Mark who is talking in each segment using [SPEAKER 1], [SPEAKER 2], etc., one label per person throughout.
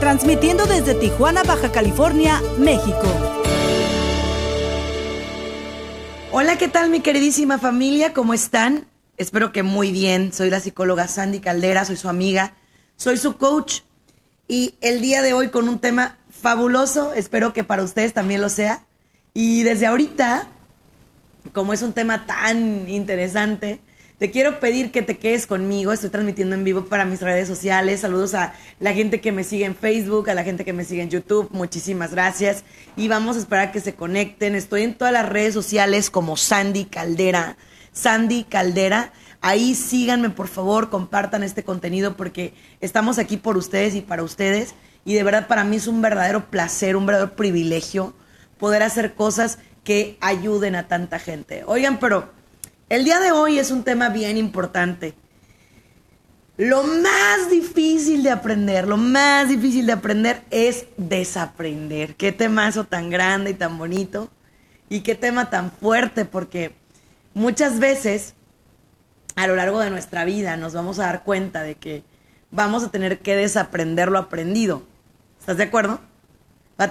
[SPEAKER 1] transmitiendo desde Tijuana, Baja California, México.
[SPEAKER 2] Hola, ¿qué tal mi queridísima familia? ¿Cómo están? Espero que muy bien. Soy la psicóloga Sandy Caldera, soy su amiga, soy su coach y el día de hoy con un tema fabuloso, espero que para ustedes también lo sea. Y desde ahorita, como es un tema tan interesante, te quiero pedir que te quedes conmigo. Estoy transmitiendo en vivo para mis redes sociales. Saludos a la gente que me sigue en Facebook, a la gente que me sigue en YouTube. Muchísimas gracias. Y vamos a esperar que se conecten. Estoy en todas las redes sociales como Sandy Caldera. Sandy Caldera. Ahí síganme, por favor, compartan este contenido porque estamos aquí por ustedes y para ustedes. Y de verdad para mí es un verdadero placer, un verdadero privilegio poder hacer cosas que ayuden a tanta gente. Oigan, pero el día de hoy es un tema bien importante. Lo más difícil de aprender, lo más difícil de aprender es desaprender. Qué temazo tan grande y tan bonito. Y qué tema tan fuerte, porque muchas veces a lo largo de nuestra vida nos vamos a dar cuenta de que vamos a tener que desaprender lo aprendido. ¿Estás de acuerdo?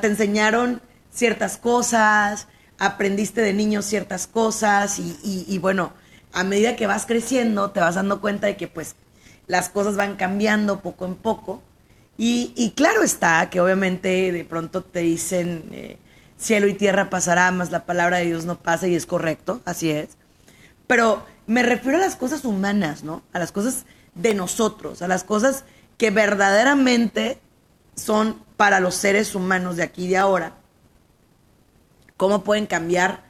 [SPEAKER 2] Te enseñaron ciertas cosas, aprendiste de niño ciertas cosas y, bueno, a medida que vas creciendo te vas dando cuenta de que pues las cosas van cambiando poco en poco. Y, claro está que obviamente de pronto te dicen eh, cielo y tierra pasará, más la palabra de Dios no pasa y es correcto, así es. Pero me refiero a las cosas humanas, ¿no? A las cosas de nosotros, a las cosas que verdaderamente son para los seres humanos de aquí y de ahora cómo pueden cambiar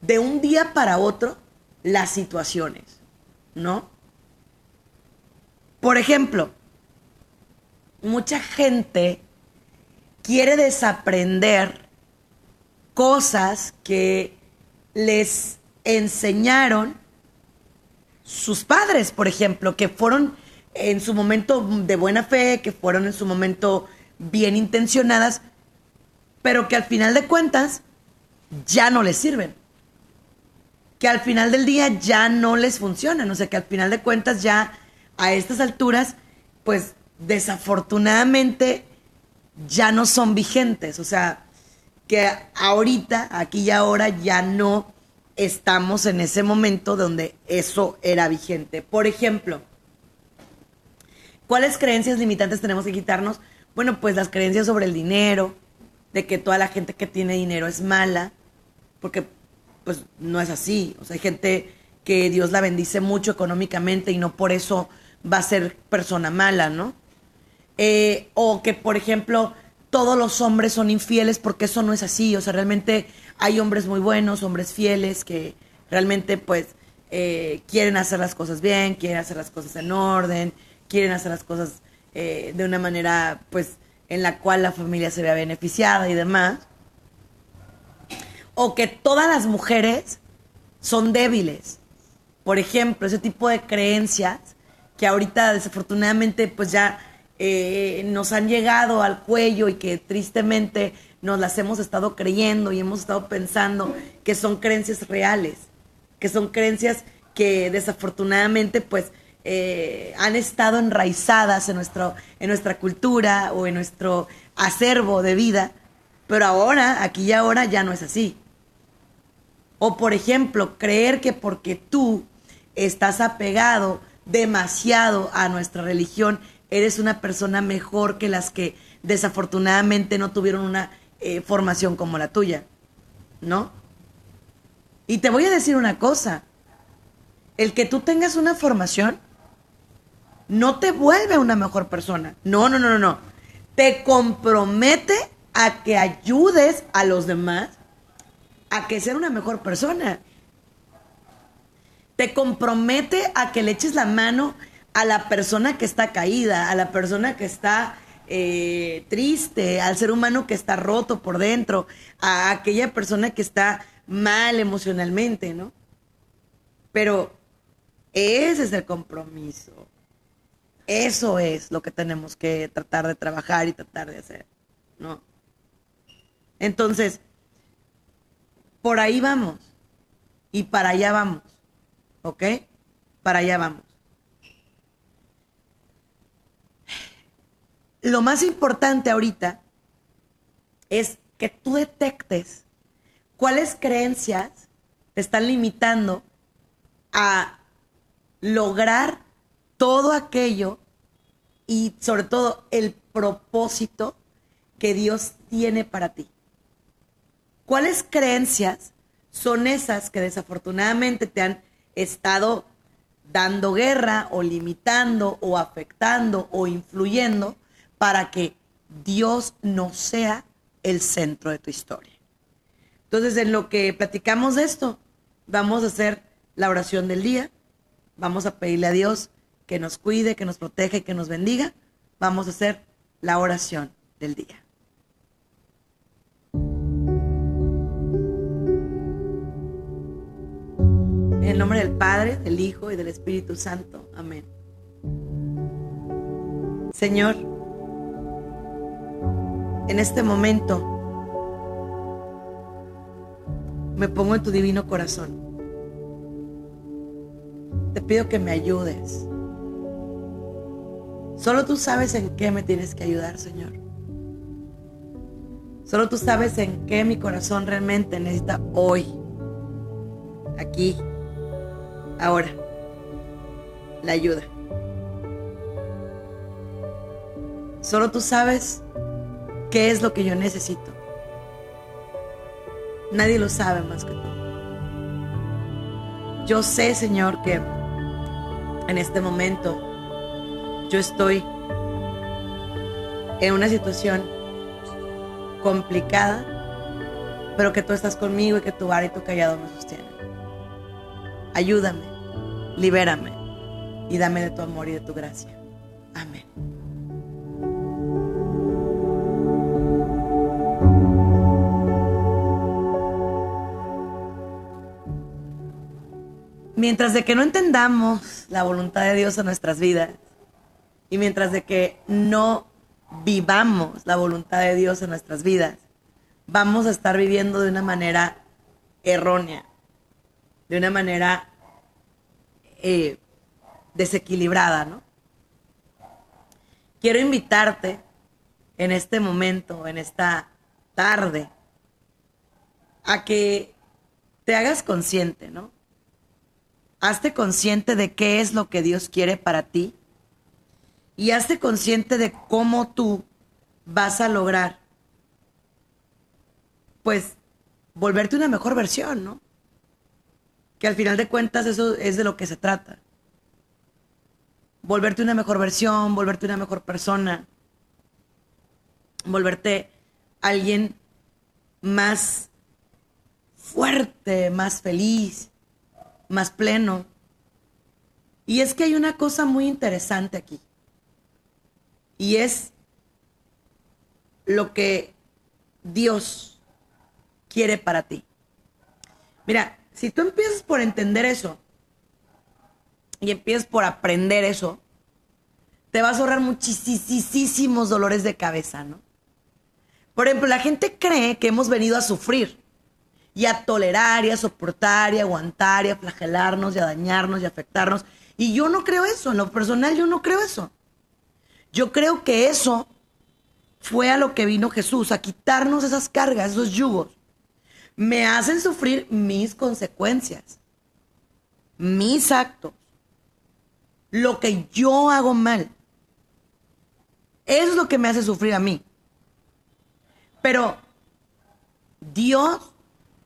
[SPEAKER 2] de un día para otro las situaciones, ¿no? Por ejemplo, mucha gente quiere desaprender cosas que les enseñaron sus padres, por ejemplo, que fueron en su momento de buena fe, que fueron en su momento bien intencionadas, pero que al final de cuentas ya no les sirven. Que al final del día ya no les funcionan. O sea, que al final de cuentas ya a estas alturas, pues desafortunadamente ya no son vigentes. O sea, que ahorita, aquí y ahora, ya no estamos en ese momento donde eso era vigente. Por ejemplo, ¿cuáles creencias limitantes tenemos que quitarnos? Bueno, pues las creencias sobre el dinero, de que toda la gente que tiene dinero es mala, porque pues no es así. O sea, hay gente que Dios la bendice mucho económicamente y no por eso va a ser persona mala, ¿no? Eh, o que, por ejemplo, todos los hombres son infieles porque eso no es así. O sea, realmente hay hombres muy buenos, hombres fieles que realmente pues eh, quieren hacer las cosas bien, quieren hacer las cosas en orden, quieren hacer las cosas eh, de una manera pues en la cual la familia se vea beneficiada y demás o que todas las mujeres son débiles. Por ejemplo, ese tipo de creencias que ahorita desafortunadamente pues ya eh, nos han llegado al cuello y que tristemente nos las hemos estado creyendo y hemos estado pensando que son creencias reales, que son creencias que desafortunadamente pues eh, han estado enraizadas en, nuestro, en nuestra cultura o en nuestro acervo de vida, pero ahora, aquí y ahora ya no es así. O por ejemplo, creer que porque tú estás apegado demasiado a nuestra religión, eres una persona mejor que las que desafortunadamente no tuvieron una eh, formación como la tuya. ¿No? Y te voy a decir una cosa. El que tú tengas una formación no te vuelve una mejor persona. No, no, no, no, no. Te compromete a que ayudes a los demás a que ser una mejor persona. Te compromete a que le eches la mano a la persona que está caída, a la persona que está eh, triste, al ser humano que está roto por dentro, a aquella persona que está mal emocionalmente, ¿no? Pero ese es el compromiso. Eso es lo que tenemos que tratar de trabajar y tratar de hacer, ¿no? Entonces, por ahí vamos y para allá vamos, ¿ok? Para allá vamos. Lo más importante ahorita es que tú detectes cuáles creencias te están limitando a lograr todo aquello y sobre todo el propósito que Dios tiene para ti. ¿Cuáles creencias son esas que desafortunadamente te han estado dando guerra o limitando o afectando o influyendo para que Dios no sea el centro de tu historia? Entonces, en lo que platicamos de esto, vamos a hacer la oración del día, vamos a pedirle a Dios que nos cuide, que nos proteja y que nos bendiga. Vamos a hacer la oración del día. En el nombre del Padre, del Hijo y del Espíritu Santo. Amén. Señor, en este momento me pongo en tu divino corazón. Te pido que me ayudes. Solo tú sabes en qué me tienes que ayudar, Señor. Solo tú sabes en qué mi corazón realmente necesita hoy, aquí, ahora, la ayuda. Solo tú sabes qué es lo que yo necesito. Nadie lo sabe más que tú. Yo sé, Señor, que en este momento yo estoy en una situación complicada, pero que tú estás conmigo y que tu vara y tu callado me sostienen. Ayúdame, libérame y dame de tu amor y de tu gracia. Amén. Mientras de que no entendamos la voluntad de Dios en nuestras vidas y mientras de que no vivamos la voluntad de Dios en nuestras vidas, vamos a estar viviendo de una manera errónea, de una manera eh, desequilibrada, ¿no? Quiero invitarte en este momento, en esta tarde, a que te hagas consciente, ¿no? hazte consciente de qué es lo que Dios quiere para ti y hazte consciente de cómo tú vas a lograr, pues, volverte una mejor versión, ¿no? Que al final de cuentas eso es de lo que se trata. Volverte una mejor versión, volverte una mejor persona, volverte alguien más fuerte, más feliz, más pleno. Y es que hay una cosa muy interesante aquí. Y es lo que Dios quiere para ti. Mira, si tú empiezas por entender eso y empiezas por aprender eso, te vas a ahorrar muchísimos dolores de cabeza, ¿no? Por ejemplo, la gente cree que hemos venido a sufrir y a tolerar y a soportar y a aguantar y a flagelarnos y a dañarnos y a afectarnos. Y yo no creo eso, en lo personal yo no creo eso. Yo creo que eso fue a lo que vino Jesús, a quitarnos esas cargas, esos yugos. Me hacen sufrir mis consecuencias, mis actos, lo que yo hago mal. Eso es lo que me hace sufrir a mí. Pero Dios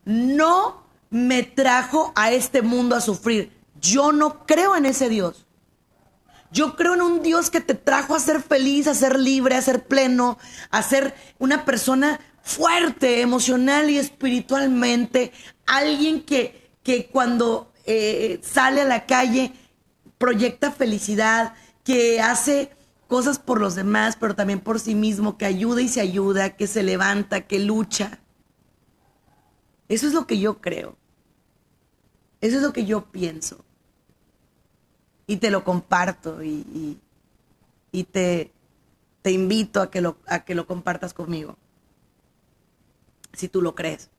[SPEAKER 2] no me trajo a este mundo a sufrir. Yo no creo en ese Dios. Yo creo en un Dios que te trajo a ser feliz, a ser libre, a ser pleno, a ser una persona fuerte emocional y espiritualmente. Alguien que, que cuando eh, sale a la calle proyecta felicidad, que hace cosas por los demás, pero también por sí mismo, que ayuda y se ayuda, que se levanta, que lucha. Eso es lo que yo creo. Eso es lo que yo pienso. Y te lo comparto y, y, te, te invito a que, lo, a que lo compartas conmigo. Si tú lo crees.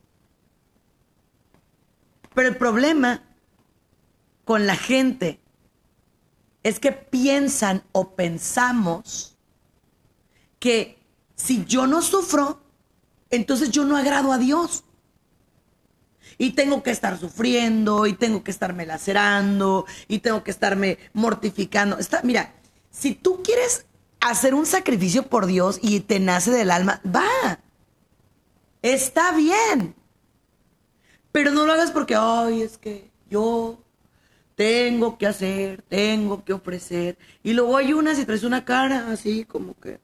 [SPEAKER 2] Pero el problema con la gente es que piensan o pensamos que si yo no sufro, entonces yo no agrado a Dios. Y tengo que estar sufriendo, y tengo que estarme lacerando, y tengo que estarme mortificando. Está, mira, si tú quieres hacer un sacrificio por Dios y te nace del alma, va. Está bien. Pero no lo hagas porque, ay, es que yo tengo que hacer, tengo que ofrecer. Y luego hay unas y traes una cara así como que,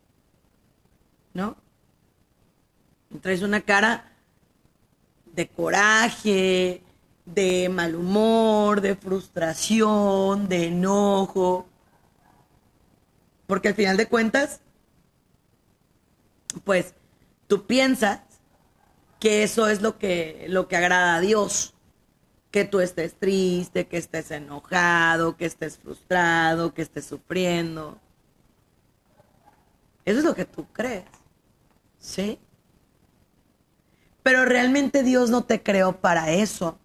[SPEAKER 2] ¿no? traes una cara de coraje, de mal humor, de frustración, de enojo. Porque al final de cuentas, pues tú piensas que eso es lo que, lo que agrada a Dios que tú estés triste, que estés enojado, que estés frustrado, que estés sufriendo. Eso es lo que tú crees. ¿Sí? Pero realmente Dios no te creó para eso.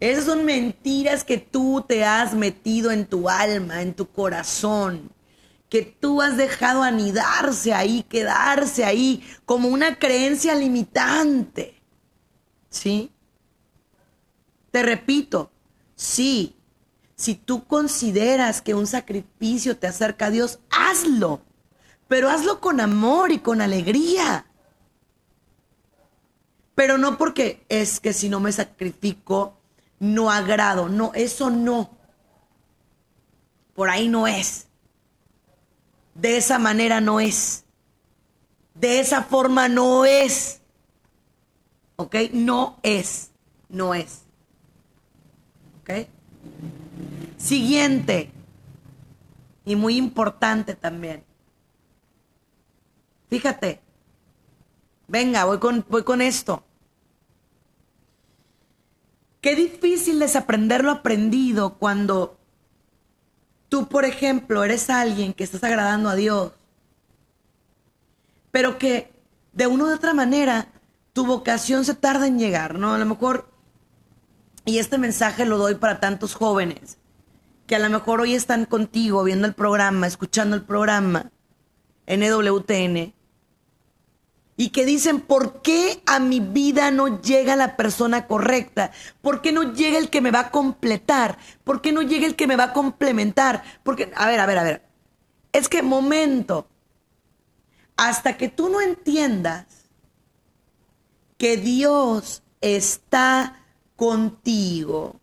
[SPEAKER 2] Esas son mentiras que tú te has metido en tu alma, en tu corazón, que tú has dejado anidarse ahí, quedarse ahí como una creencia limitante. ¿Sí? Te repito, sí, si tú consideras que un sacrificio te acerca a Dios, hazlo, pero hazlo con amor y con alegría. Pero no porque es que si no me sacrifico, no agrado. No, eso no. Por ahí no es. De esa manera no es. De esa forma no es. ¿Ok? No es. No es. ¿Ok? Siguiente, y muy importante también. Fíjate, venga, voy con, voy con esto. Qué difícil es aprender lo aprendido cuando tú, por ejemplo, eres alguien que estás agradando a Dios, pero que de una u otra manera tu vocación se tarda en llegar, ¿no? A lo mejor y este mensaje lo doy para tantos jóvenes que a lo mejor hoy están contigo viendo el programa, escuchando el programa en EWTN y que dicen, ¿por qué a mi vida no llega la persona correcta? ¿Por qué no llega el que me va a completar? ¿Por qué no llega el que me va a complementar? Porque, a ver, a ver, a ver. Es que momento, hasta que tú no entiendas que Dios está contigo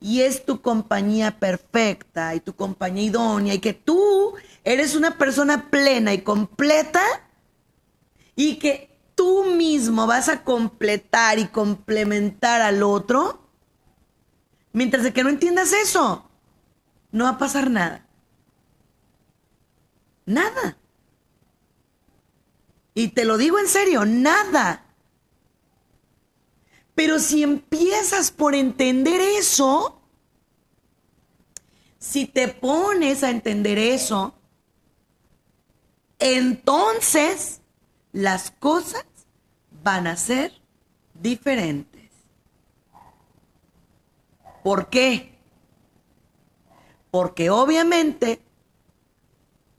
[SPEAKER 2] y es tu compañía perfecta y tu compañía idónea y que tú eres una persona plena y completa y que tú mismo vas a completar y complementar al otro, mientras de que no entiendas eso, no va a pasar nada. Nada. Y te lo digo en serio, nada. Pero si empiezas por entender eso, si te pones a entender eso, entonces las cosas van a ser diferentes. ¿Por qué? Porque obviamente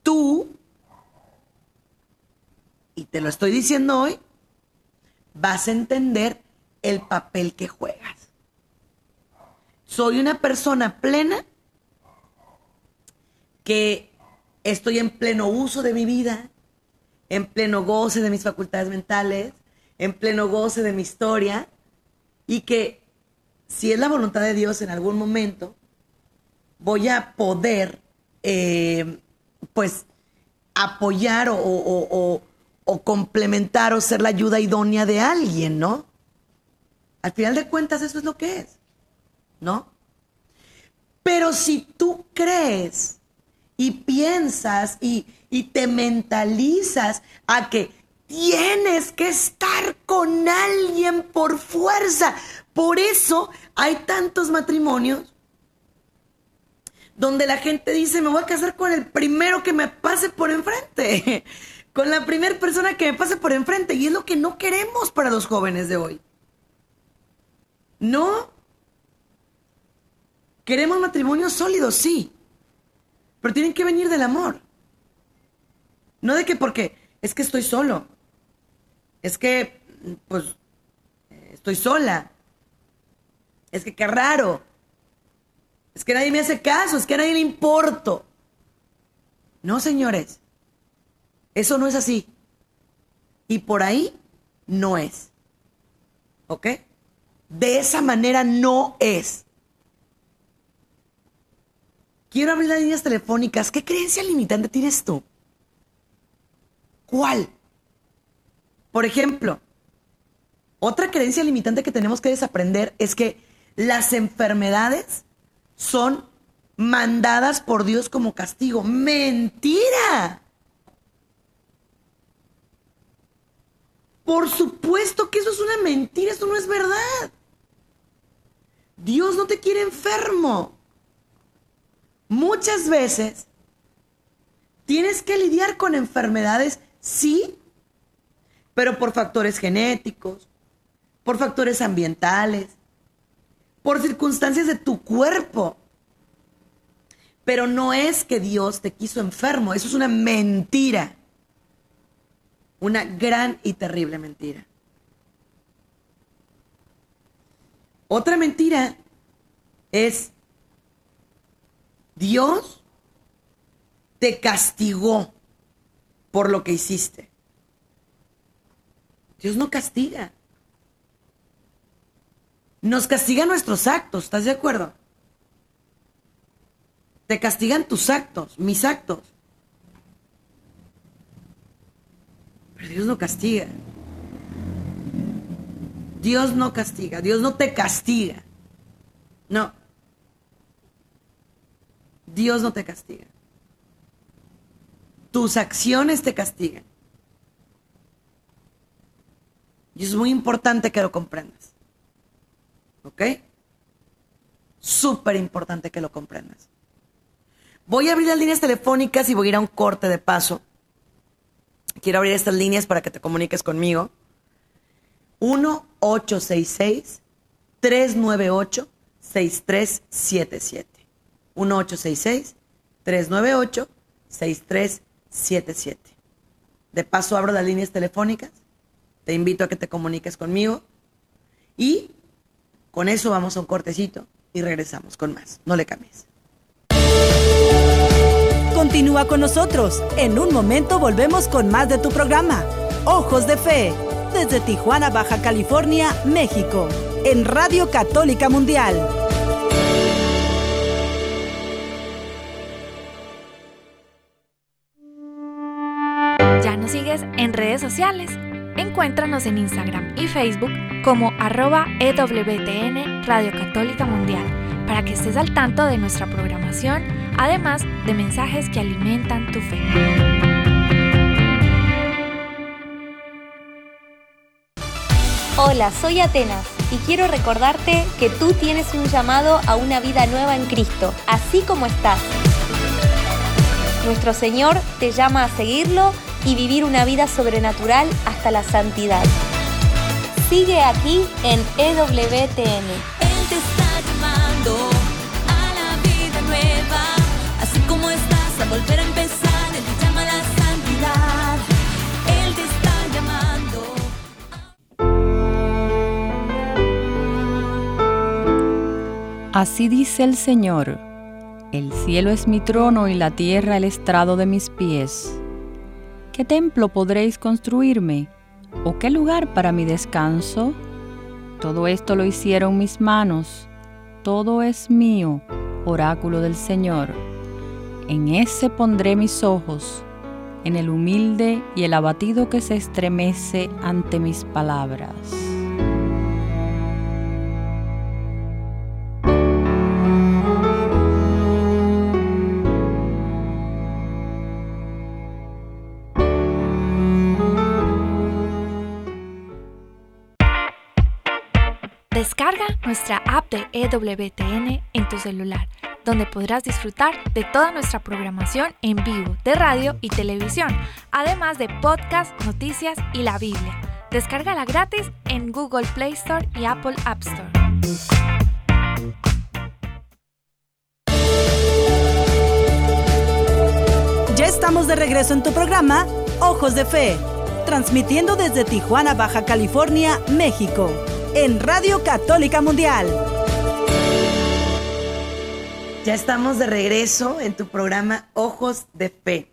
[SPEAKER 2] tú, y te lo estoy diciendo hoy, vas a entender el papel que juegas. Soy una persona plena que estoy en pleno uso de mi vida, en pleno goce de mis facultades mentales, en pleno goce de mi historia y que si es la voluntad de Dios en algún momento, voy a poder eh, pues apoyar o, o complementar o ser la ayuda idónea de alguien, ¿no? Al final de cuentas eso es lo que es, ¿no? Pero si tú crees y piensas y, y te mentalizas a que tienes que estar con alguien por fuerza. Por eso hay tantos matrimonios donde la gente dice, me voy a casar con el primero que me pase por enfrente, con la primera persona que me pase por enfrente. Y es lo que no queremos para los jóvenes de hoy. No. Queremos matrimonios sólidos, sí, pero tienen que venir del amor. No de que porque es que estoy solo. Es que, pues, estoy sola. Es que qué raro. Es que nadie me hace caso, es que a nadie le importo. No, señores. Eso no es así. Y por ahí no es. ¿Ok? De esa manera no es. Quiero abrir las líneas telefónicas. ¿Qué creencia limitante tienes tú? ¿Cuál? Por ejemplo, otra creencia limitante que tenemos que desaprender es que las enfermedades son mandadas por Dios como castigo. Mentira. Por supuesto que eso es una mentira, eso no es verdad. Dios no te quiere enfermo. Muchas veces tienes que lidiar con enfermedades, sí, pero por factores genéticos, por factores ambientales, por circunstancias de tu cuerpo. Pero no es que Dios te quiso enfermo, eso es una mentira. Una gran y terrible mentira. Otra mentira es Dios te castigó por lo que hiciste. Dios no castiga. Nos castigan nuestros actos, ¿estás de acuerdo? Te castigan tus actos, mis actos. Pero Dios no castiga. Dios no castiga, Dios no te castiga. No. Dios no te castiga. Tus acciones te castigan. Y es muy importante que lo comprendas. ¿Ok? Súper importante que lo comprendas. Voy a abrir las líneas telefónicas y voy a ir a un corte de paso. Quiero abrir estas líneas para que te comuniques conmigo. 1-866-398-6377. 1-866-398-6377. De paso abro las líneas telefónicas. Te invito a que te comuniques conmigo. Y con eso vamos a un cortecito y regresamos con más. No le cambies.
[SPEAKER 1] Continúa con nosotros. En un momento volvemos con más de tu programa. Ojos de Fe desde Tijuana, Baja California, México, en Radio Católica Mundial.
[SPEAKER 3] ¿Ya nos sigues en redes sociales? Encuéntranos en Instagram y Facebook como arroba EWTN Radio Católica Mundial para que estés al tanto de nuestra programación, además de mensajes que alimentan tu fe.
[SPEAKER 4] Hola, soy Atenas y quiero recordarte que tú tienes un llamado a una vida nueva en Cristo, así como estás. Nuestro Señor te llama a seguirlo y vivir una vida sobrenatural hasta la santidad. Sigue aquí en EWTN.
[SPEAKER 5] Él te está llamando a la vida nueva, así como estás a volver a empezar, Él te llama a la santidad. Él te está llamando.
[SPEAKER 6] Así dice el Señor, el cielo es mi trono y la tierra el estrado de mis pies. ¿Qué templo podréis construirme? ¿O qué lugar para mi descanso? Todo esto lo hicieron mis manos, todo es mío, oráculo del Señor. En ese pondré mis ojos, en el humilde y el abatido que se estremece ante mis palabras.
[SPEAKER 3] Nuestra app de EWTN en tu celular, donde podrás disfrutar de toda nuestra programación en vivo de radio y televisión, además de podcast, noticias y la Biblia. Descárgala gratis en Google Play Store y Apple App Store.
[SPEAKER 1] Ya estamos de regreso en tu programa Ojos de Fe, transmitiendo desde Tijuana, Baja California, México, en Radio Católica Mundial.
[SPEAKER 2] Ya estamos de regreso en tu programa Ojos de Fe.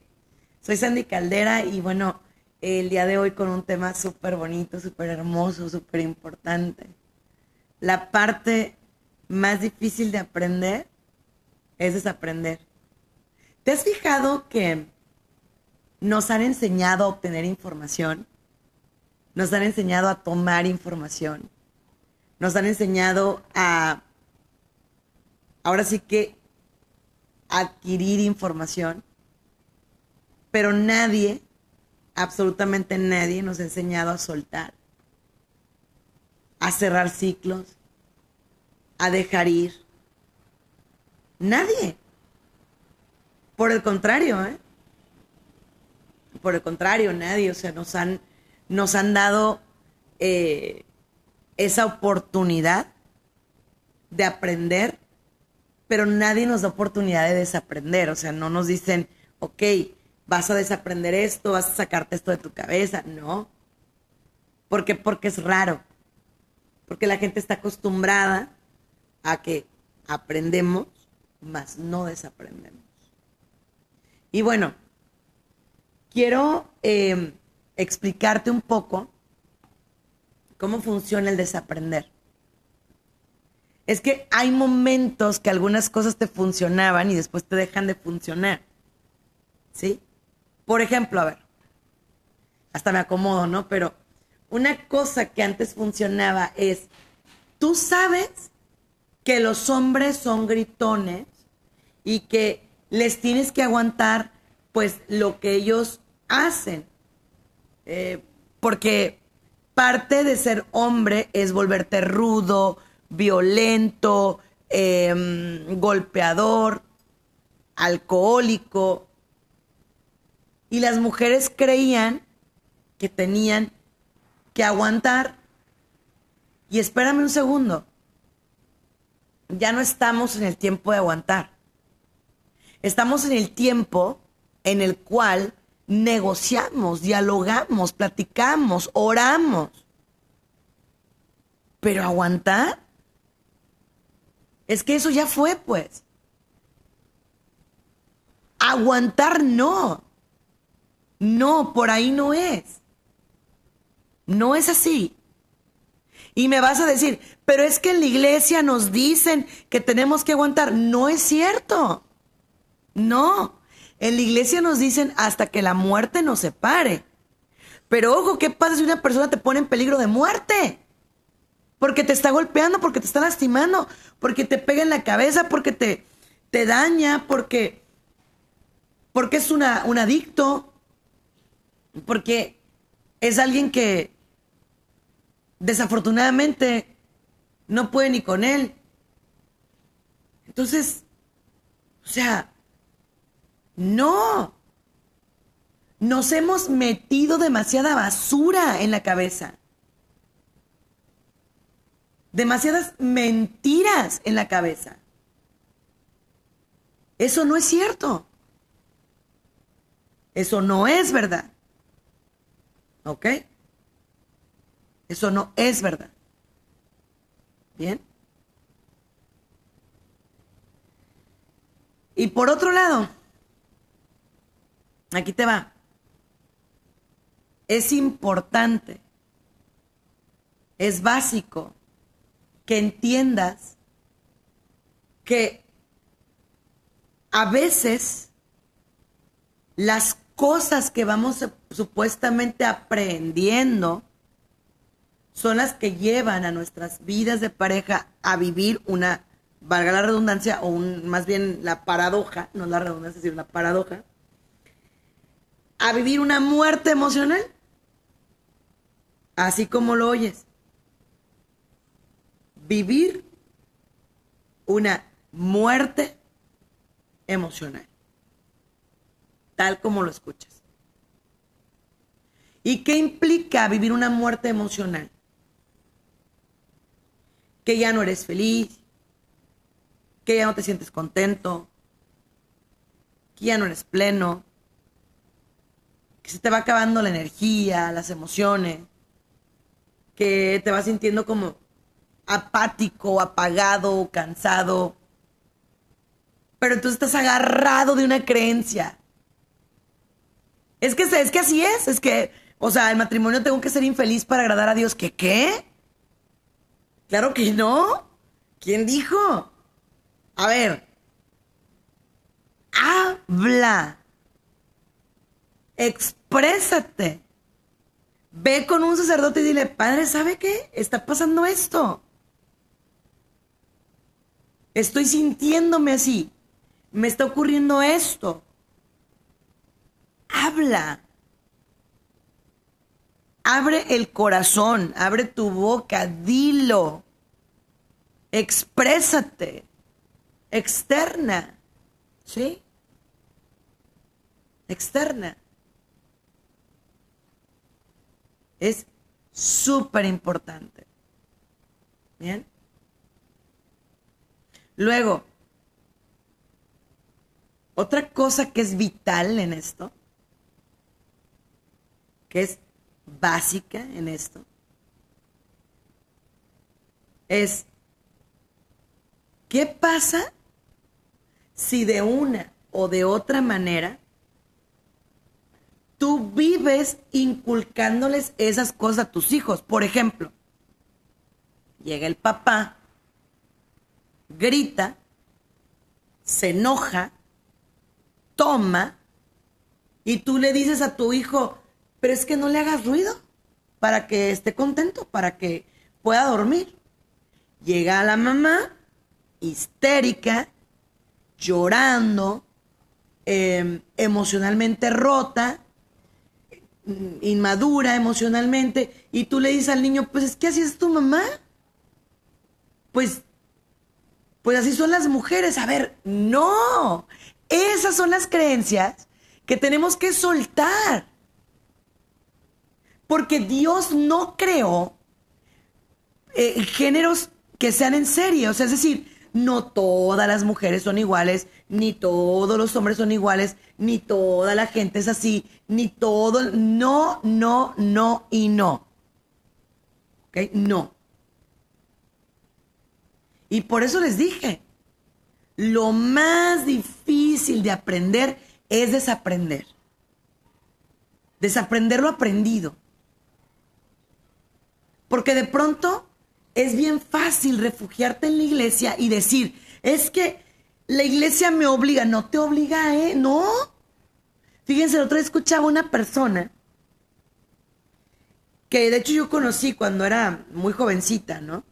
[SPEAKER 2] Soy Sandy Caldera y bueno, el día de hoy con un tema súper bonito, súper hermoso, súper importante. La parte más difícil de aprender es desaprender. ¿Te has fijado que nos han enseñado a obtener información? Nos han enseñado a tomar información. Nos han enseñado a, ahora sí que, adquirir información. Pero nadie, absolutamente nadie nos ha enseñado a soltar, a cerrar ciclos, a dejar ir. Nadie. Por el contrario, ¿eh? Por el contrario, nadie. O sea, nos han, nos han dado eh, esa oportunidad de aprender, pero nadie nos da oportunidad de desaprender. O sea, no nos dicen, ok, vas a desaprender esto, vas a sacarte esto de tu cabeza. No. ¿Por qué? Porque es raro. Porque la gente está acostumbrada a que aprendemos, mas no desaprendemos. Y bueno, quiero eh, explicarte un poco cómo funciona el desaprender. Es que hay momentos que algunas cosas te funcionaban y después te dejan de funcionar. ¿Sí? Por ejemplo, a ver, hasta me acomodo, ¿no? Pero una cosa que antes funcionaba es, tú sabes que los hombres son gritones y que les tienes que aguantar pues lo que ellos hacen. Eh, porque parte de ser hombre es volverte rudo, violento, em, golpeador, alcohólico. Y las mujeres creían que tenían que aguantar. Y espérame un segundo. Ya no estamos en el tiempo de aguantar. Estamos en el tiempo en el cual negociamos, dialogamos, platicamos, oramos. Pero aguantar. Es que eso ya fue, pues. Aguantar no. No, por ahí no es. No es así. Y me vas a decir, pero es que en la iglesia nos dicen que tenemos que aguantar. No es cierto. No. En la iglesia nos dicen hasta que la muerte nos separe. Pero ojo, ¿qué pasa si una persona te pone en peligro de muerte? Porque te está golpeando, porque te está lastimando, porque te pega en la cabeza, porque te, te daña, porque, porque es una, un adicto, porque es alguien que desafortunadamente no puede ni con él. Entonces, o sea, no. Nos hemos metido demasiada basura en la cabeza. Demasiadas mentiras en la cabeza. Eso no es cierto. Eso no es verdad. ¿Ok? Eso no es verdad. ¿Bien? Y por otro lado, aquí te va. Es importante, es básico que entiendas que a veces las cosas que vamos supuestamente aprendiendo son las que llevan a nuestras vidas de pareja a vivir una, valga la redundancia, o un, más bien la paradoja, no la redundancia, sino la paradoja, a vivir una muerte emocional, así como lo oyes. vivir una muerte emocional, tal como lo escuchas. ¿Y qué implica vivir una muerte emocional? Que ya no eres feliz, que ya no te sientes contento, que ya no eres pleno, que se te va acabando la energía, las emociones, que te vas sintiendo como apático, apagado, cansado. Pero entonces estás agarrado de una creencia. Es que, es que así es, es que, o sea, el matrimonio tengo que ser infeliz para agradar a Dios. ¿Qué qué? Claro que no. ¿Quién dijo? A ver, habla, exprésate. Ve con un sacerdote y dile, padre, ¿sabe qué? Está pasando esto. Estoy sintiéndome así. Me está ocurriendo esto. Habla. Abre el corazón, abre tu boca, dilo. Exprésate. Externa. ¿Sí? Externa. Es súper importante. ¿Bien? Luego, otra cosa que es vital en esto, que es básica en esto, es, ¿qué pasa si de una o de otra manera tú vives inculcándoles esas cosas a tus hijos? Por ejemplo, llega el papá grita, se enoja, toma, y tú le dices a tu hijo, pero es que no le hagas ruido para que esté contento, para que pueda dormir. Llega la mamá, histérica, llorando, eh, emocionalmente rota, inmadura emocionalmente, y tú le dices al niño, pues es que así es tu mamá. Pues pues así son las mujeres. A ver, no. Esas son las creencias que tenemos que soltar. Porque Dios no creó eh, géneros que sean en serio. O sea, es decir, no todas las mujeres son iguales, ni todos los hombres son iguales, ni toda la gente es así, ni todo. No, no, no y no. ¿Ok? No. Y por eso les dije, lo más difícil de aprender es desaprender. Desaprender lo aprendido. Porque de pronto es bien fácil refugiarte en la iglesia y decir, es que la iglesia me obliga, no te obliga, ¿eh? No. Fíjense, la otra vez escuchaba una persona que de hecho yo conocí cuando era muy jovencita, ¿no?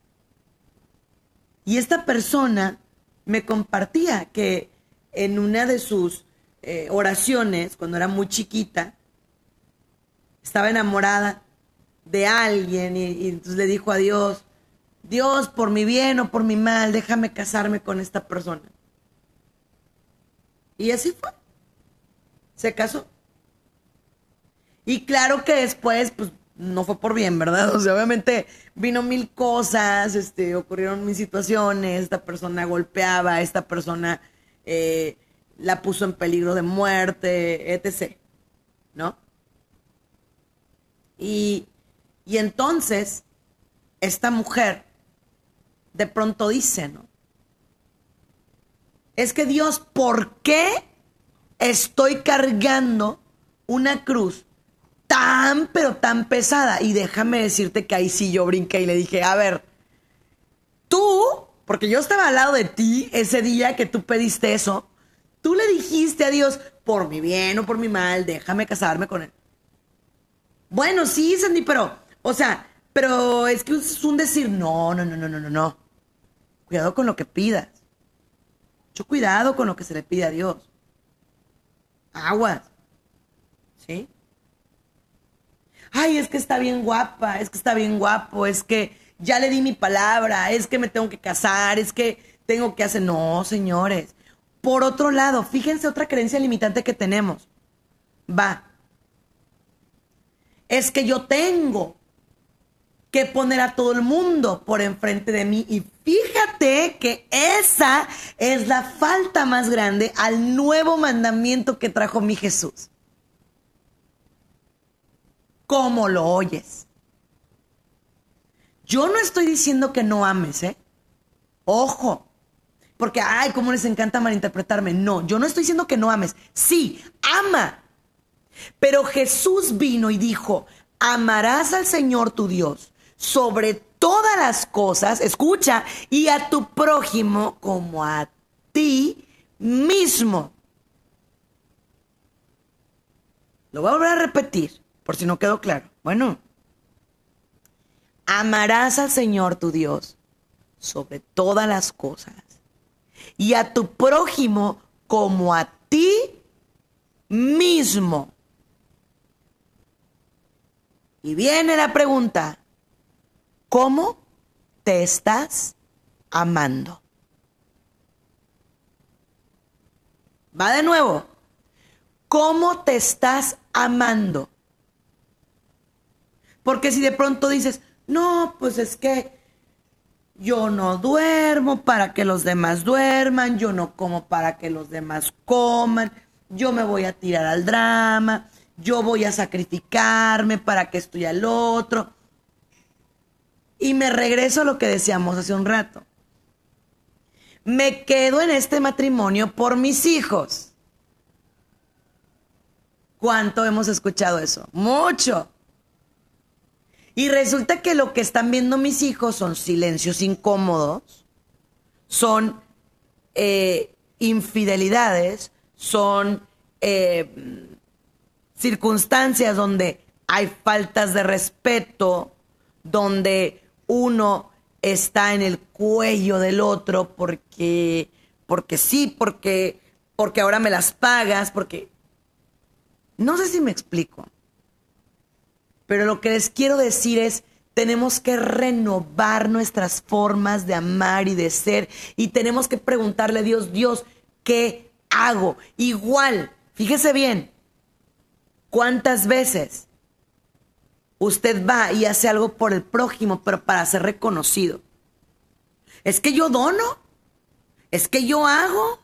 [SPEAKER 2] Y esta persona me compartía que en una de sus eh, oraciones, cuando era muy chiquita, estaba enamorada de alguien y, y entonces le dijo a Dios, Dios, por mi bien o por mi mal, déjame casarme con esta persona. Y así fue. Se casó. Y claro que después, pues no fue por bien, ¿verdad? O sea, obviamente vino mil cosas, este, ocurrieron mil situaciones, esta persona golpeaba, esta persona eh, la puso en peligro de muerte, etc. ¿No? Y, y entonces, esta mujer de pronto dice, ¿no? Es que Dios, ¿por qué estoy cargando una cruz tan, pero tan pesada. Y déjame decirte que ahí sí yo brinqué y le dije, a ver, tú, porque yo estaba al lado de ti ese día que tú pediste eso, tú le dijiste a Dios, por mi bien o por mi mal, déjame casarme con él. Bueno, sí, Sandy, pero, o sea, pero es que es un decir, no, no, no, no, no, no, no. Cuidado con lo que pidas. Mucho cuidado con lo que se le pide a Dios. Aguas. ¿Sí? ay, es que está bien guapa, es que está bien guapo, es que ya le di mi palabra, es que me tengo que casar, es que tengo que hacer. No, señores. Por otro lado, fíjense otra creencia limitante que tenemos. Va. Es que yo tengo que poner a todo el mundo por enfrente de mí. Y fíjate que esa es la falta más grande al nuevo mandamiento que trajo mi Jesús. ¿Cómo lo oyes? Yo no estoy diciendo que no ames, ¿eh? Ojo. Porque, ay, cómo les encanta malinterpretarme. No, yo no estoy diciendo que no ames. Sí, ama. Pero Jesús vino y dijo, amarás al Señor tu Dios sobre todas las cosas, escucha, y a tu prójimo como a ti mismo. Lo voy a volver a repetir, por si no quedó claro. Bueno, amarás al Señor tu Dios sobre todas las cosas y a tu prójimo como a ti mismo. Y viene la pregunta, ¿cómo te estás amando? Va de nuevo, ¿cómo te estás amando? Porque si de pronto dices, no, pues es que yo no duermo para que los demás duerman, yo no como para que los demás coman, yo me voy a tirar al drama, yo voy a sacrificarme para que esto y al otro. Y me regreso a lo que decíamos hace un rato. Me quedo en este matrimonio por mis hijos. ¿Cuánto hemos escuchado eso? Mucho. Y resulta que lo que están viendo mis hijos son silencios incómodos, son eh, infidelidades, son eh, circunstancias donde hay faltas de respeto, donde uno está en el cuello del otro porque, porque sí, porque, porque ahora me las pagas, porque... No sé si me explico. Pero lo que les quiero decir es, tenemos que renovar nuestras formas de amar y de ser y tenemos que preguntarle a Dios, Dios, ¿qué hago? Igual, fíjese bien, ¿cuántas veces usted va y hace algo por el prójimo, pero para ser reconocido? ¿Es que yo dono? ¿Es que yo hago?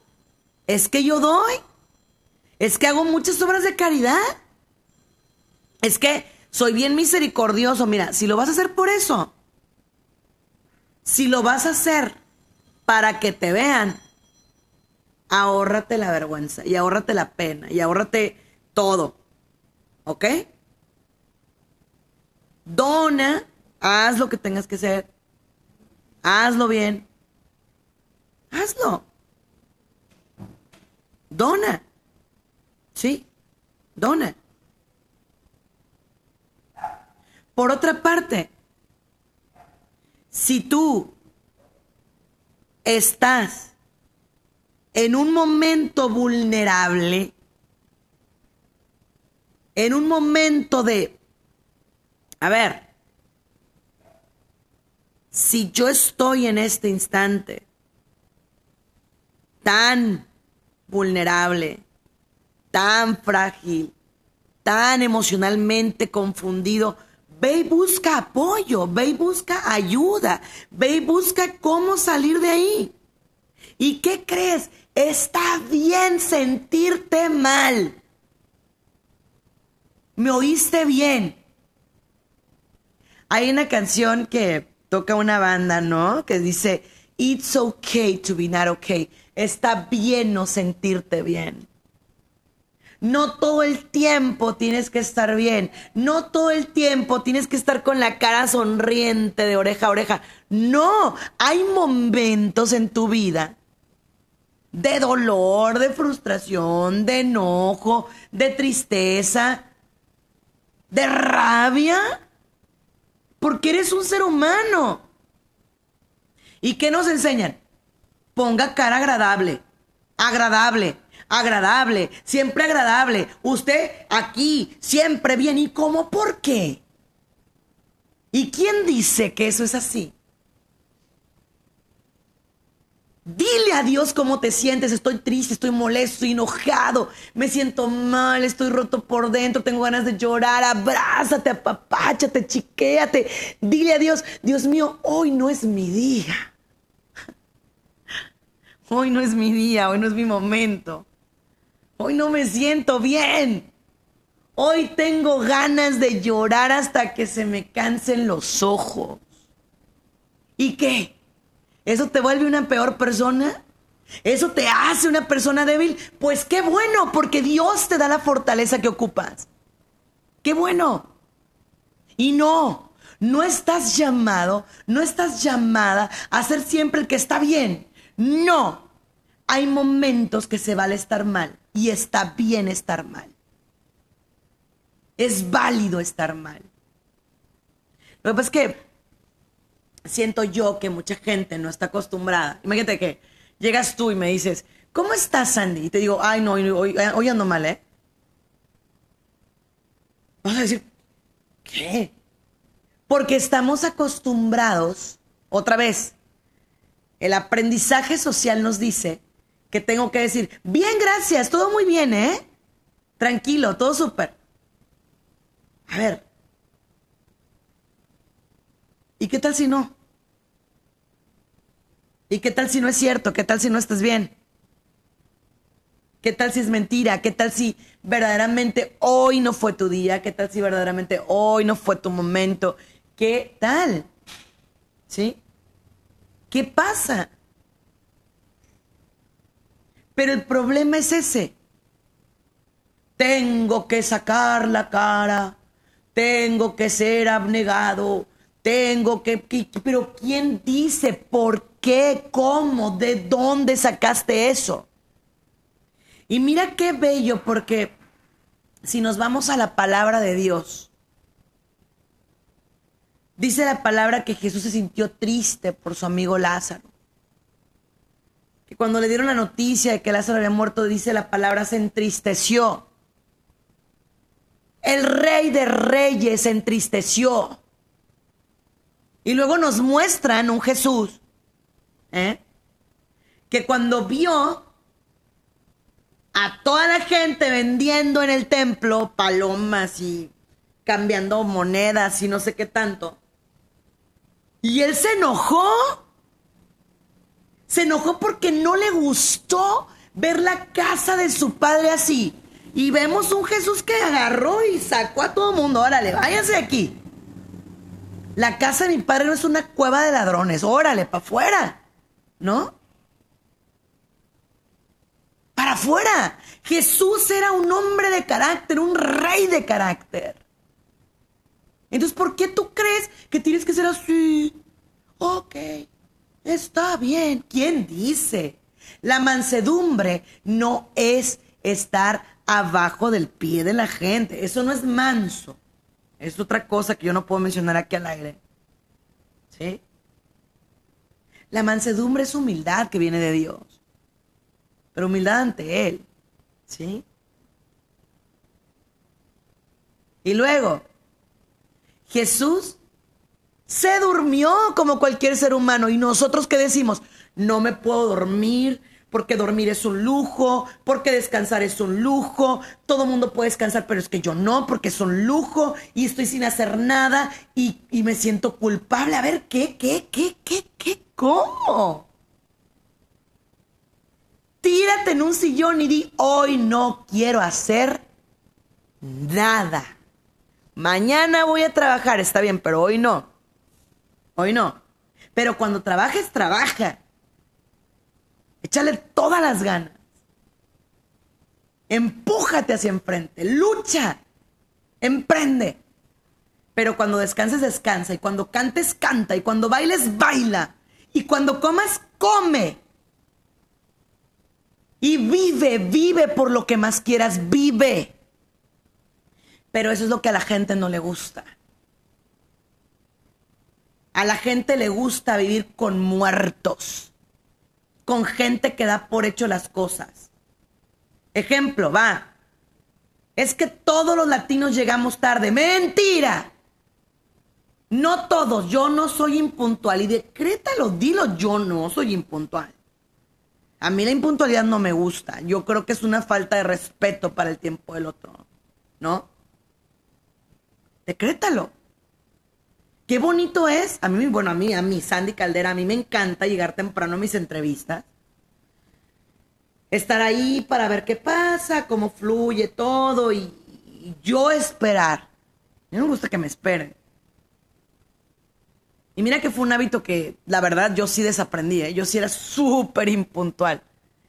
[SPEAKER 2] ¿Es que yo doy? ¿Es que hago muchas obras de caridad? ¿Es que soy bien misericordioso. Mira, si lo vas a hacer por eso, si lo vas a hacer para que te vean, ahórrate la vergüenza y ahórrate la pena y ahórrate todo. ¿Ok? Dona, haz lo que tengas que hacer. Hazlo bien. Hazlo. Dona. Sí, dona. Por otra parte, si tú estás en un momento vulnerable, en un momento de, a ver, si yo estoy en este instante tan vulnerable, tan frágil, tan emocionalmente confundido, Ve y busca apoyo, ve y busca ayuda, ve y busca cómo salir de ahí. ¿Y qué crees? Está bien sentirte mal. ¿Me oíste bien? Hay una canción que toca una banda, ¿no? Que dice, It's okay to be not okay. Está bien no sentirte bien. No todo el tiempo tienes que estar bien. No todo el tiempo tienes que estar con la cara sonriente de oreja a oreja. No, hay momentos en tu vida de dolor, de frustración, de enojo, de tristeza, de rabia, porque eres un ser humano. ¿Y qué nos enseñan? Ponga cara agradable, agradable, agradable, siempre agradable. Usted aquí, siempre bien. ¿Y cómo? ¿Por qué? ¿Y quién dice que eso es así? Dile a Dios cómo te sientes. Estoy triste, estoy molesto, estoy enojado, me siento mal, estoy roto por dentro, tengo ganas de llorar. Abrázate, apapáchate, chiquéate. Dile a Dios, Dios mío, hoy no es mi día. Hoy no es mi día, hoy no es mi momento. Hoy no me siento bien. Hoy tengo ganas de llorar hasta que se me cansen los ojos. ¿Y qué? ¿Eso te vuelve una peor persona? ¿Eso te hace una persona débil? Pues qué bueno, porque Dios te da la fortaleza que ocupas. Qué bueno. Y no, no estás llamado, no estás llamada a ser siempre el que está bien. No. Hay momentos que se vale estar mal y está bien estar mal. Es válido estar mal. Lo que pasa es que siento yo que mucha gente no está acostumbrada. Imagínate que llegas tú y me dices, ¿cómo estás, Sandy? Y te digo, ay, no, hoy, ando mal, ¿eh? Vas a decir, ¿qué? Porque estamos acostumbrados, otra vez, el aprendizaje social nos dice que tengo que decir, bien, gracias, todo muy bien, ¿eh? Tranquilo, todo súper. A ver, ¿Y qué tal si no? ¿Y qué tal si no es cierto? ¿Qué tal si no estás bien? ¿Qué tal si es mentira? ¿Qué tal si verdaderamente hoy no fue tu día? ¿Qué tal si verdaderamente hoy no fue tu momento? ¿Qué tal? ¿Sí? ¿Qué pasa? Pero el problema es ese. Tengo que sacar la cara, tengo que ser abnegado, tengo que, pero ¿quién dice por qué, cómo, de dónde sacaste eso? Y mira qué bello, porque si nos vamos a la palabra de Dios, dice la palabra que Jesús se sintió triste por su amigo Lázaro. Que cuando le dieron la noticia de que Lázaro había muerto, dice la palabra, se entristeció. El rey de reyes se entristeció. Y luego nos muestran un Jesús ¿eh? que cuando vio a toda la gente vendiendo en el templo palomas y cambiando monedas y no sé qué tanto, y él se enojó. Se enojó porque no le gustó ver la casa de su padre así. Y vemos un Jesús que agarró y sacó a todo mundo. Órale, váyanse aquí. La casa de mi padre no es una cueva de ladrones. Órale, para afuera. ¿No? Para afuera. Jesús era un hombre de carácter, un rey de carácter. Entonces, ¿por qué tú crees que tienes que ser así? Ok, está bien. ¿Quién dice? La mansedumbre no es estar abajo del pie de la gente. Eso no es manso. Es otra cosa que yo no puedo mencionar aquí al aire. ¿Sí? La mansedumbre es humildad que viene de Dios. Pero humildad ante Él. ¿Sí? Y luego, Jesús se durmió como cualquier ser humano. ¿Y nosotros qué decimos? No me puedo dormir, porque dormir es un lujo, porque descansar es un lujo, todo mundo puede descansar, pero es que yo no, porque es un lujo y estoy sin hacer nada y, y me siento culpable. A ver, ¿qué, qué, qué, qué, qué, cómo? Tírate en un sillón y di, hoy no quiero hacer nada. Mañana voy a trabajar, está bien, pero hoy no. Hoy no. Pero cuando trabajes, trabaja. Échale todas las ganas. Empújate hacia enfrente. Lucha. Emprende. Pero cuando descanses, descansa. Y cuando cantes, canta. Y cuando bailes, baila. Y cuando comas, come. Y vive, vive por lo que más quieras, vive. Pero eso es lo que a la gente no le gusta. A la gente le gusta vivir con muertos con gente que da por hecho las cosas. Ejemplo, va. Es que todos los latinos llegamos tarde. Mentira. No todos, yo no soy impuntual. Y decrétalo, dilo, yo no soy impuntual. A mí la impuntualidad no me gusta. Yo creo que es una falta de respeto para el tiempo del otro. ¿No? Decrétalo. Qué bonito es. A mí, bueno, a mí, a mí, Sandy Caldera, a mí me encanta llegar temprano a mis entrevistas. Estar ahí para ver qué pasa, cómo fluye todo y, y yo esperar. A mí me gusta que me esperen. Y mira que fue un hábito que, la verdad, yo sí desaprendí. ¿eh? Yo sí era súper impuntual.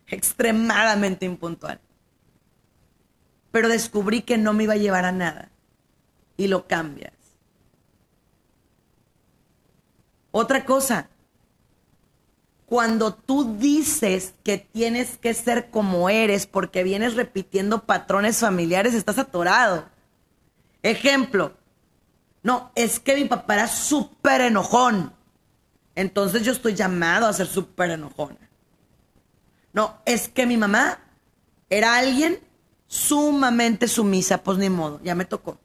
[SPEAKER 2] Extremadamente impuntual. Pero descubrí que no me iba a llevar a nada. Y lo cambias. Otra cosa. Cuando tú dices que tienes que ser como eres porque vienes repitiendo patrones familiares, estás atorado. Ejemplo, no, es que mi papá era súper enojón. Entonces yo estoy llamado a ser súper enojona. No, es que mi mamá era alguien sumamente sumisa, pues ni modo, ya me tocó.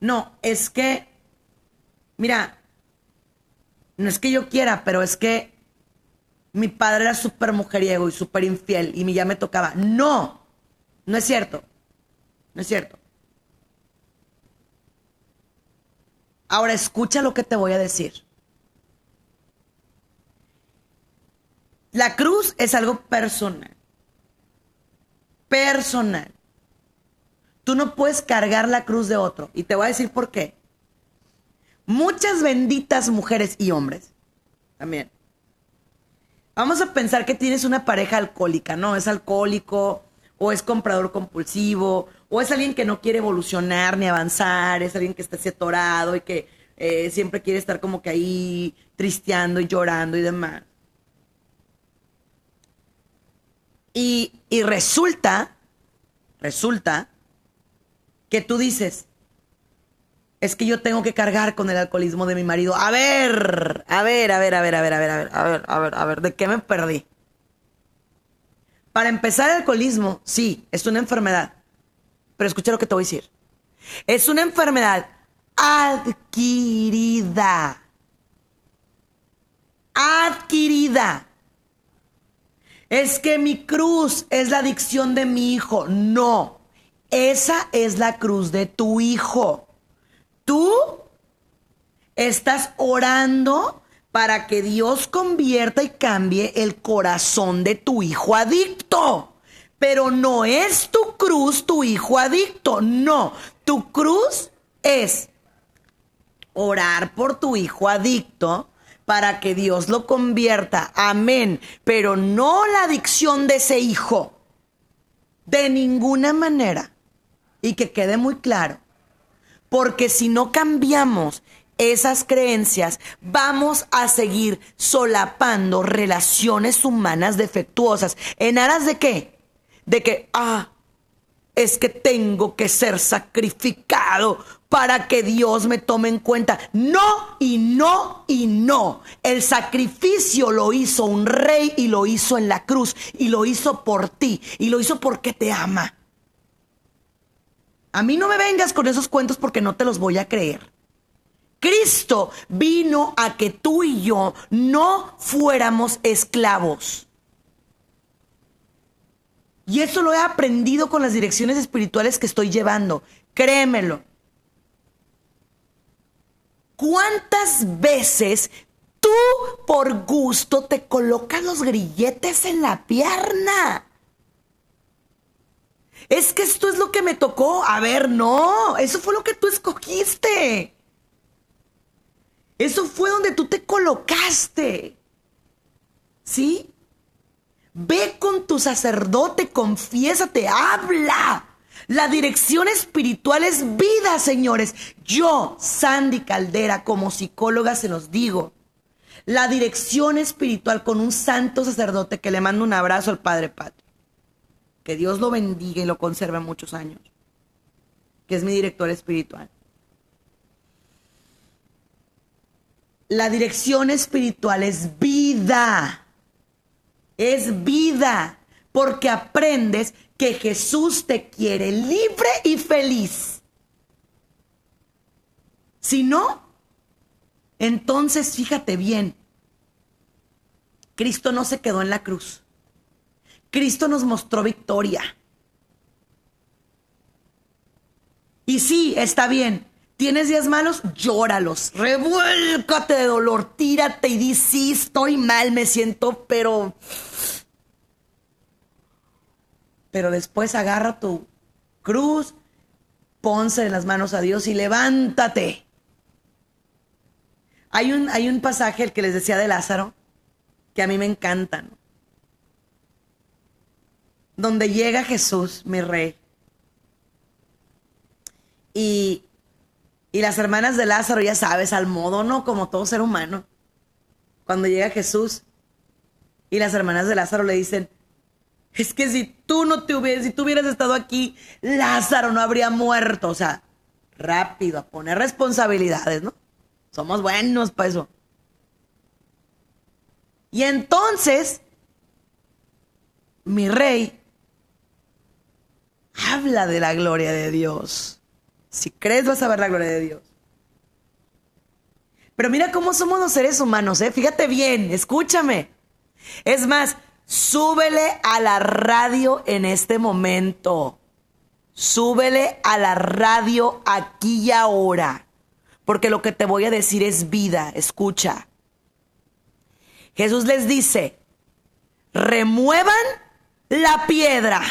[SPEAKER 2] No, es que, mira, no es que yo quiera, pero es que mi padre era súper mujeriego y súper infiel y ya me tocaba. No, no es cierto, no es cierto. Ahora escucha lo que te voy a decir. La cruz es algo personal. Personal. Tú no puedes cargar la cruz de otro. Y te voy a decir por qué. Muchas benditas mujeres y hombres también. Vamos a pensar que tienes una pareja alcohólica, ¿no? Es alcohólico o es comprador compulsivo o es alguien que no quiere evolucionar ni avanzar, es alguien que está así atorado y que eh, siempre quiere estar como que ahí tristeando y llorando y demás. Y, y resulta, resulta que tú dices, es que yo tengo que cargar con el alcoholismo de mi marido. A ver, a ver, a ver, a ver, a ver, a ver, a ver, a ver, a ver, a ver, ¿de qué me perdí? Para empezar, el alcoholismo, sí, es una enfermedad. Pero escucha lo que te voy a decir. Es una enfermedad adquirida. Adquirida. Es que mi cruz es la adicción de mi hijo. No, esa es la cruz de tu hijo. Tú estás orando para que Dios convierta y cambie el corazón de tu hijo adicto. Pero no es tu cruz tu hijo adicto, no. Tu cruz es orar por tu hijo adicto para que Dios lo convierta. Amén. Pero no la adicción de ese hijo. De ninguna manera. Y que quede muy claro. Porque si no cambiamos esas creencias, vamos a seguir solapando relaciones humanas defectuosas. ¿En aras de qué? de que, ah, es que tengo que ser sacrificado para que Dios me tome en cuenta. No y no y no. El sacrificio lo hizo un rey y lo hizo en la cruz y lo hizo por ti y lo hizo porque te ama. A mí no me vengas con esos cuentos porque no te los voy a creer. Cristo vino a que tú y yo no fuéramos esclavos. Y eso lo he aprendido con las direcciones espirituales que estoy llevando. Créemelo. ¿Cuántas veces tú por gusto te colocas los grilletes en la pierna? Es que esto es lo que me tocó. A ver, no, eso fue lo que tú escogiste. Eso fue donde tú te colocaste. ¿Sí? Ve con tu sacerdote, confiésate, habla. La dirección espiritual es vida, señores. Yo, Sandy Caldera, como psicóloga, se los digo. La dirección espiritual con un santo sacerdote que le mando un abrazo al Padre Patrio. Que Dios lo bendiga y lo conserve muchos años. Que es mi director espiritual. La dirección espiritual es vida es vida, porque aprendes que Jesús te quiere libre y feliz. Si no, entonces fíjate bien, Cristo no se quedó en la cruz. Cristo nos mostró victoria. Y sí, está bien. ¿Tienes días malos? Llóralos. Revuélcate de dolor. Tírate y di, sí, estoy mal, me siento, pero... Pero después agarra tu cruz, ponse en las manos a Dios y levántate. Hay un, hay un pasaje, el que les decía de Lázaro, que a mí me encanta, ¿no? Donde llega Jesús, mi rey. Y, y las hermanas de Lázaro, ya sabes, al modo, ¿no? Como todo ser humano. Cuando llega Jesús y las hermanas de Lázaro le dicen, es que si tú no te hubieras, si tú hubieras estado aquí, Lázaro no habría muerto. O sea, rápido, a poner responsabilidades, ¿no? Somos buenos para eso. Y entonces, mi rey habla de la gloria de Dios. Si crees, vas a ver la gloria de Dios. Pero mira cómo somos los seres humanos, ¿eh? Fíjate bien, escúchame. Es más, súbele a la radio en este momento. Súbele a la radio aquí y ahora. Porque lo que te voy a decir es vida. Escucha. Jesús les dice, remuevan la piedra.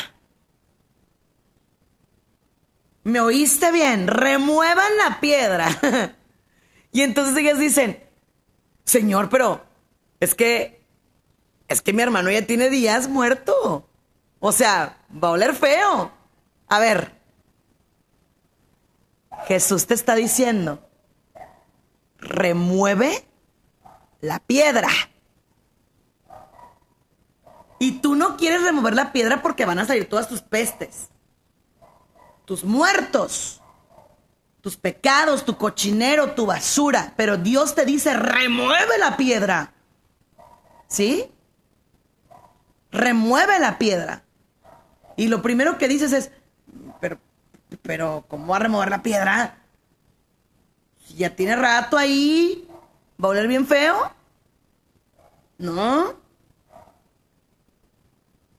[SPEAKER 2] ¿Me oíste bien? Remuevan la piedra. y entonces ellas dicen, Señor, pero es que, es que mi hermano ya tiene días muerto. O sea, va a oler feo. A ver, Jesús te está diciendo, remueve la piedra. Y tú no quieres remover la piedra porque van a salir todas tus pestes tus muertos, tus pecados, tu cochinero, tu basura. Pero Dios te dice, remueve la piedra. ¿Sí? Remueve la piedra. Y lo primero que dices es, pero, pero, ¿cómo va a remover la piedra? Si ya tiene rato ahí, ¿va a oler bien feo? ¿No?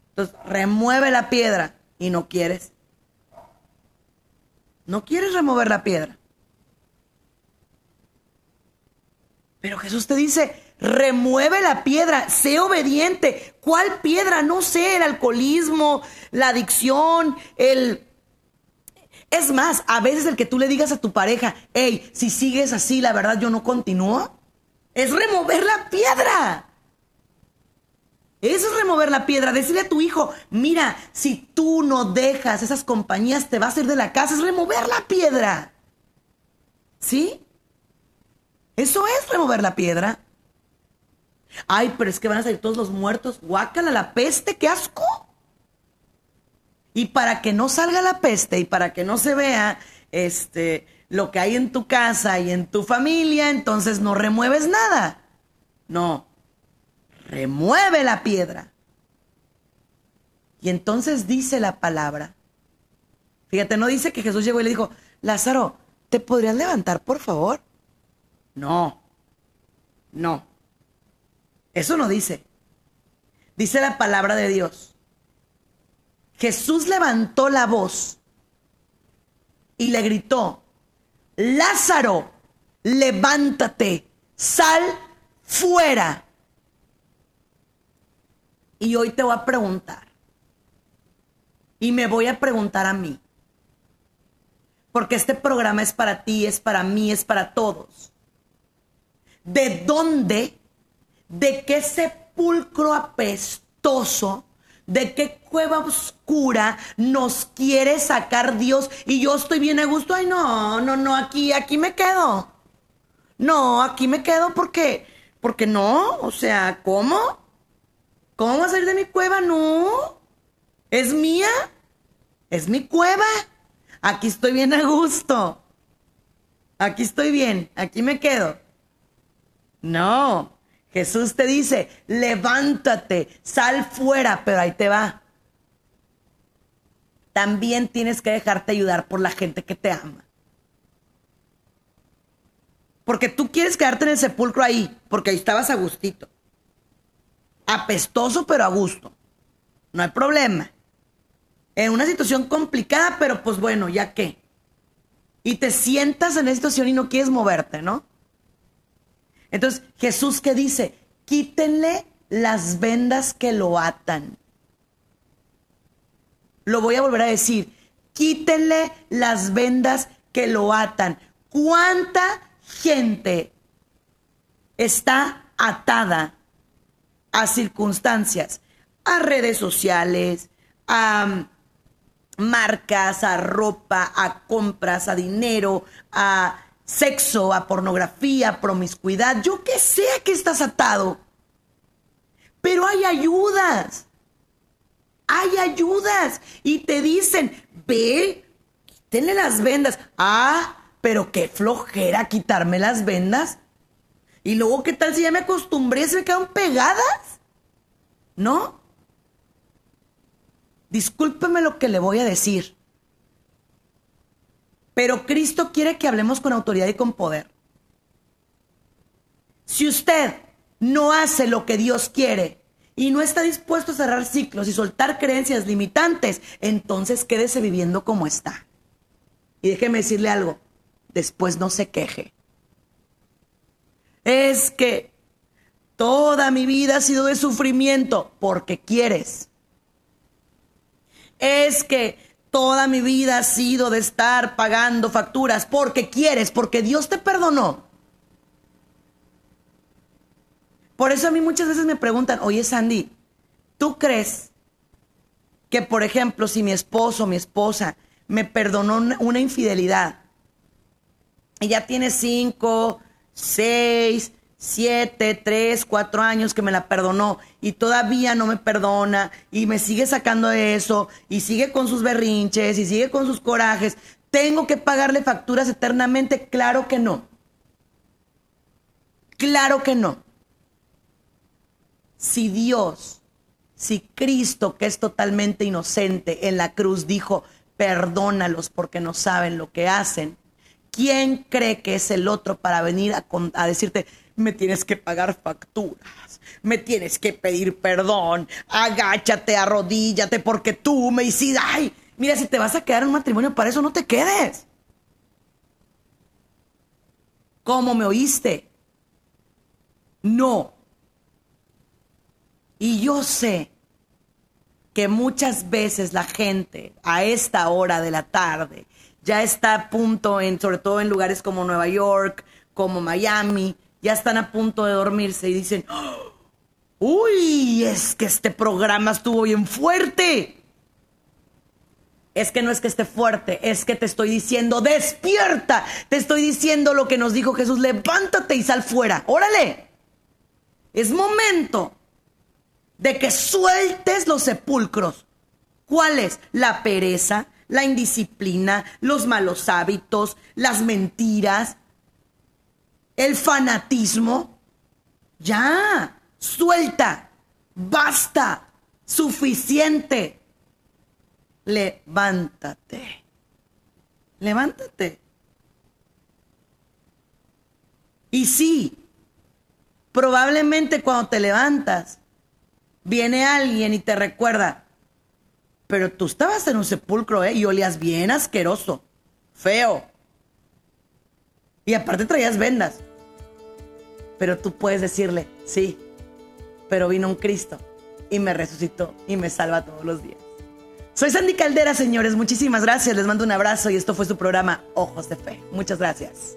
[SPEAKER 2] Entonces, remueve la piedra y no quieres. No quieres remover la piedra. Pero Jesús te dice, remueve la piedra, sé obediente. ¿Cuál piedra? No sé, el alcoholismo, la adicción, el... Es más, a veces el que tú le digas a tu pareja, hey, si sigues así, la verdad yo no continúo, es remover la piedra. Eso es remover la piedra. Decirle a tu hijo, mira, si tú no dejas esas compañías, te vas a ir de la casa. Es remover la piedra. ¿Sí? Eso es remover la piedra. Ay, pero es que van a salir todos los muertos. Guácala la peste, qué asco. Y para que no salga la peste y para que no se vea este lo que hay en tu casa y en tu familia, entonces no remueves nada. No, remueve la piedra. Y entonces dice la palabra. Fíjate, no dice que Jesús llegó y le dijo, Lázaro, ¿te podrías levantar, por favor? No, no. Eso no dice. Dice la palabra de Dios. Jesús levantó la voz y le gritó, Lázaro, levántate, sal fuera. Y hoy te voy a preguntar. Y me voy a preguntar a mí. Porque este programa es para ti, es para mí, es para todos. ¿De dónde, de qué sepulcro apestoso, de qué cueva oscura nos quiere sacar Dios? Y yo estoy bien a gusto. Ay, no, no, no, aquí, aquí me quedo. No, aquí me quedo porque, porque no, o sea, ¿cómo? ¿Cómo va a salir de mi cueva? No. ¿Es mía? Es mi cueva. Aquí estoy bien a gusto. Aquí estoy bien. Aquí me quedo. No. Jesús te dice, levántate, sal fuera, pero ahí te va. También tienes que dejarte ayudar por la gente que te ama. Porque tú quieres quedarte en el sepulcro ahí, porque ahí estabas a gustito. Apestoso, pero a gusto. No hay problema. En una situación complicada, pero pues bueno, ya qué. Y te sientas en esa situación y no quieres moverte, ¿no? Entonces, Jesús que dice, quítenle las vendas que lo atan. Lo voy a volver a decir, quítenle las vendas que lo atan. ¿Cuánta gente está atada a circunstancias, a redes sociales, a mm, marcas, a ropa, a compras, a dinero, a sexo, a pornografía, a promiscuidad, yo que sé a qué estás atado. Pero hay ayudas. Hay ayudas. Y te dicen, ve, quítenle las vendas. Ah, pero qué flojera quitarme las vendas. Y luego, ¿qué tal si ya me acostumbré? ¿Se me quedan pegadas? ¿No? Discúlpeme lo que le voy a decir. Pero Cristo quiere que hablemos con autoridad y con poder. Si usted no hace lo que Dios quiere y no está dispuesto a cerrar ciclos y soltar creencias limitantes, entonces quédese viviendo como está. Y déjeme decirle algo, después no se queje. Es que toda mi vida ha sido de sufrimiento porque quieres. Es que toda mi vida ha sido de estar pagando facturas porque quieres, porque Dios te perdonó. Por eso a mí muchas veces me preguntan, oye Sandy, ¿tú crees que, por ejemplo, si mi esposo o mi esposa me perdonó una infidelidad y ya tiene cinco, seis, siete, tres, cuatro años que me la perdonó y todavía no me perdona y me sigue sacando de eso y sigue con sus berrinches y sigue con sus corajes, ¿tengo que pagarle facturas eternamente? Claro que no. Claro que no. Si Dios, si Cristo, que es totalmente inocente en la cruz, dijo, perdónalos porque no saben lo que hacen, ¿quién cree que es el otro para venir a, decirte, me tienes que pagar facturas, me tienes que pedir perdón, agáchate, arrodíllate porque tú me hiciste, ay, mira, si te vas a quedar en un matrimonio, para eso no te quedes. ¿Cómo me oíste? No. Y yo sé que muchas veces la gente a esta hora de la tarde ya está a punto, sobre todo en lugares como Nueva York, como Miami, ya están a punto de dormirse y dicen, uy, es que este programa estuvo bien fuerte. Es que no es que esté fuerte, es que te estoy diciendo, despierta. Te estoy diciendo lo que nos dijo Jesús, levántate y sal fuera. Órale. Es momento de que sueltes los sepulcros. ¿Cuáles? La pereza, la indisciplina, los malos hábitos, las mentiras, el fanatismo. Ya, suelta, basta, suficiente. Levántate. Levántate. Y sí, probablemente cuando te levantas, viene alguien y te recuerda, pero tú estabas en un sepulcro, ¿eh? Y olías bien asqueroso, feo. Y aparte traías vendas. Pero tú puedes decirle, sí, pero vino un Cristo y me resucitó y me salva todos los días. Soy Sandy Caldera, señores. Muchísimas gracias. Les mando un abrazo y esto fue su programa Ojos de Fe. Muchas gracias.